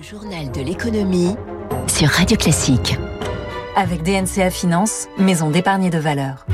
Le journal de l'économie sur Radio Classique. Avec DNCA Finance, maison d'épargne de valeur.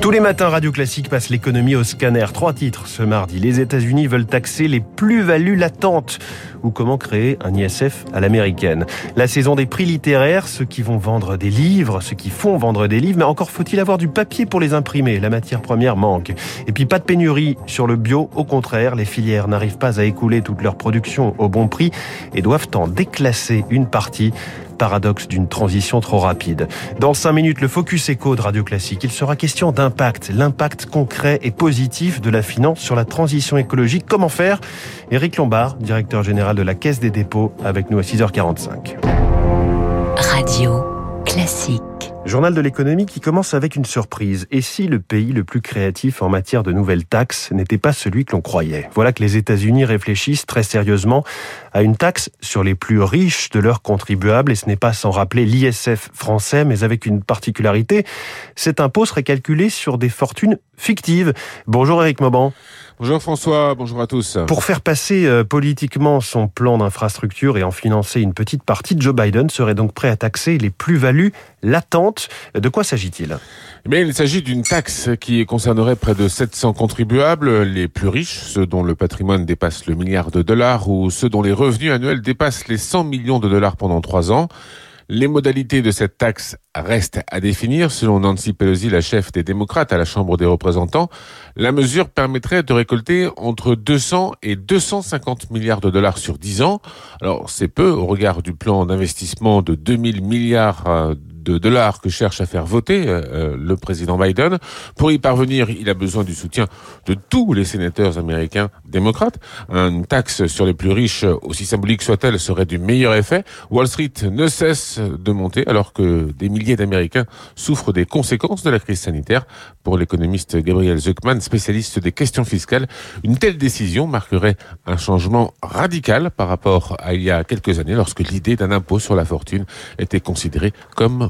Tous les matins, Radio Classique passe l'économie au scanner. Trois titres ce mardi. Les États-Unis veulent taxer les plus-values latentes ou comment créer un ISF à l'américaine. La saison des prix littéraires, ceux qui vont vendre des livres, ceux qui font vendre des livres, mais encore faut-il avoir du papier pour les imprimer. La matière première manque. Et puis pas de pénurie sur le bio. Au contraire, les filières n'arrivent pas à écouler toute leur production au bon prix et doivent en déclasser une partie paradoxe d'une transition trop rapide. Dans 5 minutes, le Focus Echo de Radio Classique. Il sera question d'impact, l'impact concret et positif de la finance sur la transition écologique. Comment faire? Éric Lombard, directeur général de la Caisse des dépôts, avec nous à 6h45. Radio Classique. Journal de l'économie qui commence avec une surprise. Et si le pays le plus créatif en matière de nouvelles taxes n'était pas celui que l'on croyait? Voilà que les États-Unis réfléchissent très sérieusement à une taxe sur les plus riches de leurs contribuables. Et ce n'est pas sans rappeler l'ISF français, mais avec une particularité. Cet impôt serait calculé sur des fortunes fictives. Bonjour Eric Mauban. Bonjour François, bonjour à tous. Pour faire passer euh, politiquement son plan d'infrastructure et en financer une petite partie, Joe Biden serait donc prêt à taxer les plus-values latentes. De quoi s'agit-il? Eh Il s'agit d'une taxe qui concernerait près de 700 contribuables, les plus riches, ceux dont le patrimoine dépasse le milliard de dollars ou ceux dont les revenus annuels dépassent les 100 millions de dollars pendant trois ans. Les modalités de cette taxe restent à définir. Selon Nancy Pelosi, la chef des démocrates à la Chambre des représentants, la mesure permettrait de récolter entre 200 et 250 milliards de dollars sur 10 ans. Alors c'est peu au regard du plan d'investissement de 2000 milliards euh, de dollars que cherche à faire voter euh, euh, le président Biden. Pour y parvenir, il a besoin du soutien de tous les sénateurs américains démocrates. Une taxe sur les plus riches, aussi symbolique soit-elle, serait du meilleur effet. Wall Street ne cesse de monter alors que des milliers d'Américains souffrent des conséquences de la crise sanitaire. Pour l'économiste Gabriel Zuckman, spécialiste des questions fiscales, une telle décision marquerait un changement radical par rapport à il y a quelques années lorsque l'idée d'un impôt sur la fortune était considérée comme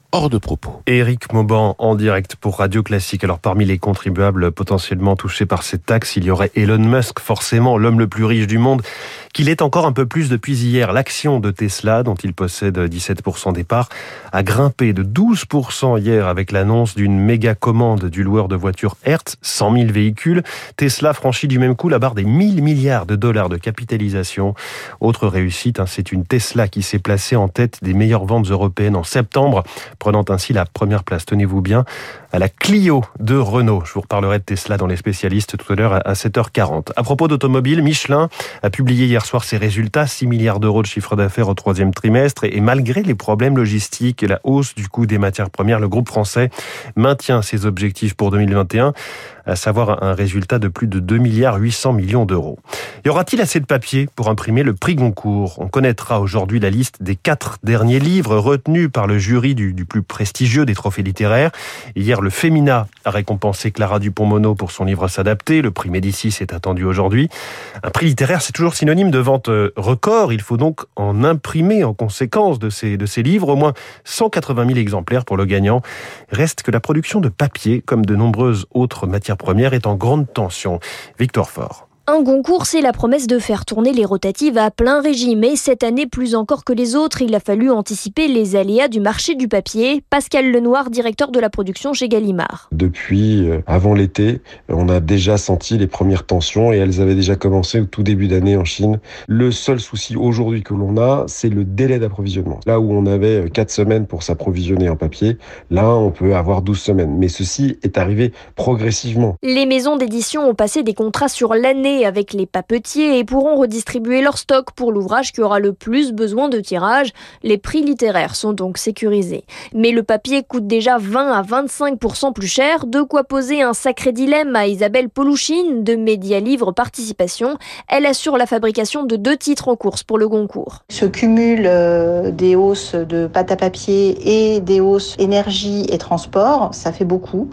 hors de propos. Éric Mauban en direct pour Radio Classique. Alors parmi les contribuables potentiellement touchés par cette taxe, il y aurait Elon Musk, forcément l'homme le plus riche du monde, qu'il est encore un peu plus depuis hier. L'action de Tesla, dont il possède 17% des parts, a grimpé de 12% hier avec l'annonce d'une méga commande du loueur de voitures Hertz, 100 000 véhicules. Tesla franchit du même coup la barre des 1000 milliards de dollars de capitalisation. Autre réussite, hein, c'est une Tesla qui s'est placée en tête des meilleures ventes européennes en septembre prenant ainsi la première place, tenez-vous bien, à la Clio de Renault. Je vous reparlerai de Tesla dans les spécialistes tout à l'heure à 7h40. À propos d'automobile, Michelin a publié hier soir ses résultats, 6 milliards d'euros de chiffre d'affaires au troisième trimestre et malgré les problèmes logistiques et la hausse du coût des matières premières, le groupe français maintient ses objectifs pour 2021 à savoir un résultat de plus de 2 milliards 800 millions d'euros. Y aura-t-il assez de papier pour imprimer le prix Goncourt? On connaîtra aujourd'hui la liste des quatre derniers livres retenus par le jury du, du plus prestigieux des trophées littéraires. Hier, le Femina a récompensé Clara Dupont-Mono pour son livre S'adapter. Le prix Médicis est attendu aujourd'hui. Un prix littéraire, c'est toujours synonyme de vente euh, record. Il faut donc en imprimer en conséquence de ces, de ces livres au moins 180 000 exemplaires pour le gagnant. Reste que la production de papier, comme de nombreuses autres matières premières, est en grande tension. Victor Fort. Un Goncourt, c'est la promesse de faire tourner les rotatives à plein régime. Et cette année, plus encore que les autres, il a fallu anticiper les aléas du marché du papier. Pascal Lenoir, directeur de la production chez Gallimard. Depuis euh, avant l'été, on a déjà senti les premières tensions et elles avaient déjà commencé au tout début d'année en Chine. Le seul souci aujourd'hui que l'on a, c'est le délai d'approvisionnement. Là où on avait 4 euh, semaines pour s'approvisionner en papier, là on peut avoir 12 semaines. Mais ceci est arrivé progressivement. Les maisons d'édition ont passé des contrats sur l'année avec les papetiers et pourront redistribuer leur stock pour l'ouvrage qui aura le plus besoin de tirage. Les prix littéraires sont donc sécurisés. Mais le papier coûte déjà 20 à 25% plus cher, de quoi poser un sacré dilemme à Isabelle Polouchine de Média Livre Participation. Elle assure la fabrication de deux titres en course pour le Goncourt. Ce cumul euh, des hausses de pâte à papier et des hausses énergie et transport, ça fait beaucoup.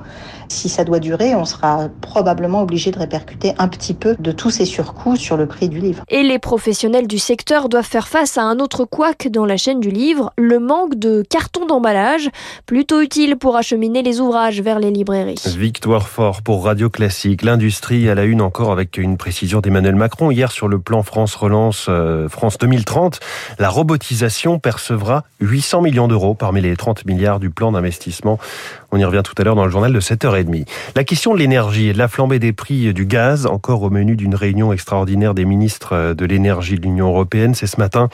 Si ça doit durer, on sera probablement obligé de répercuter un petit peu de tous ces surcoûts sur le prix du livre. Et les professionnels du secteur doivent faire face à un autre couac dans la chaîne du livre, le manque de cartons d'emballage, plutôt utile pour acheminer les ouvrages vers les librairies. Victoire fort pour Radio Classique. L'industrie à la une encore avec une précision d'Emmanuel Macron hier sur le plan France Relance euh, France 2030. La robotisation percevra 800 millions d'euros parmi les 30 milliards du plan d'investissement. On y revient tout à l'heure dans le journal de 7h30. La question de l'énergie et de la flambée des prix du gaz, encore au menu d'une réunion extraordinaire des ministres de l'énergie de l'Union européenne, c'est ce matin,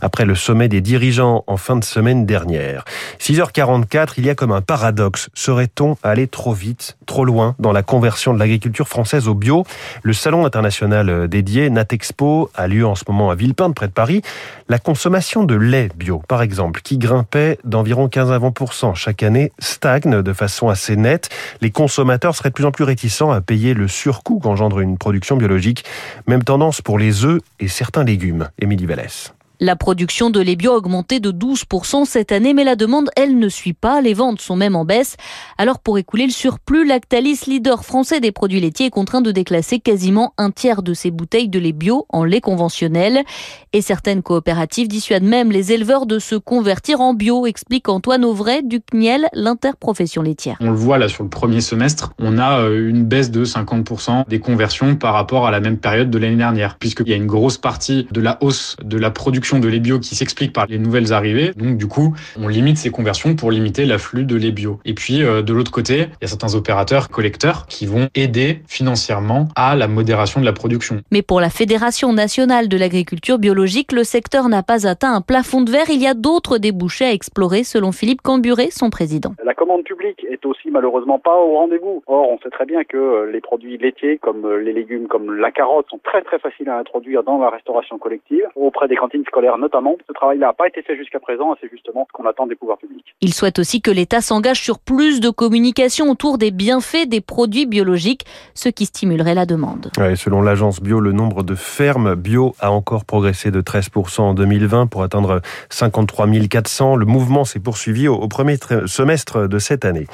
après le sommet des dirigeants en fin de semaine dernière. 6h44, il y a comme un paradoxe. Serait-on allé trop vite, trop loin dans la conversion de l'agriculture française au bio Le salon international dédié, Natexpo, a lieu en ce moment à Villepinte, près de Paris. La consommation de lait bio, par exemple, qui grimpait d'environ 15 à 20% chaque année, stagne de façon assez nette. Consommateurs seraient de plus en plus réticents à payer le surcoût qu'engendre une production biologique. Même tendance pour les œufs et certains légumes. Émilie Vallès. La production de lait bio a augmenté de 12% cette année, mais la demande, elle, ne suit pas. Les ventes sont même en baisse. Alors, pour écouler le surplus, Lactalis, leader français des produits laitiers, est contraint de déclasser quasiment un tiers de ses bouteilles de lait bio en lait conventionnel. Et certaines coopératives dissuadent même les éleveurs de se convertir en bio, explique Antoine Auvray du CNIEL, l'interprofession laitière. On le voit là sur le premier semestre, on a euh, une baisse de 50% des conversions par rapport à la même période de l'année dernière, puisqu'il y a une grosse partie de la hausse de la production de lait bio qui s'explique par les nouvelles arrivées. Donc du coup, on limite ces conversions pour limiter l'afflux de lait bio. Et puis euh, de l'autre côté, il y a certains opérateurs collecteurs qui vont aider financièrement à la modération de la production. Mais pour la Fédération nationale de l'agriculture biologique, le secteur n'a pas atteint un plafond de verre. Il y a d'autres débouchés à explorer, selon Philippe Camburé, son président. La commande publique est aussi malheureusement pas au rendez-vous. Or, on sait très bien que les produits laitiers, comme les légumes, comme la carotte, sont très très faciles à introduire dans la restauration collective auprès des cantines scolaires notamment. Ce travail-là n'a pas été fait jusqu'à présent et c'est justement ce qu'on attend des pouvoirs publics. Il souhaite aussi que l'État s'engage sur plus de communication autour des bienfaits des produits biologiques, ce qui stimulerait la demande. selon l'agence bio, le nombre de fermes bio a encore progressé de 13% en 2020 pour atteindre 53 400. Le mouvement s'est poursuivi au, premier semestre de cette année.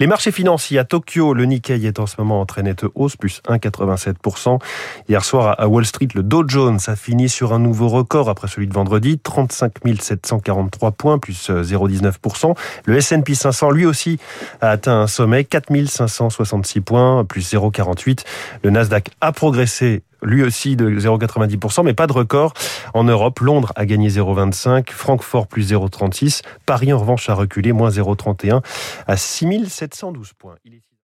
Les marchés financiers à Tokyo, le Nikkei est en ce moment en très nette hausse, plus 1,87%. Hier soir à Wall Street, le Dow Jones a fini sur un nouveau record après celui de vendredi, 35 743 points, plus 0,19%. Euh, le S&P 500, lui aussi, a atteint un sommet, 4 566 points, plus 0,48. Le Nasdaq a progressé lui aussi de 0,90%, mais pas de record. En Europe, Londres a gagné 0,25, Francfort plus 0,36, Paris en revanche a reculé, moins 0,31 à 6712 points.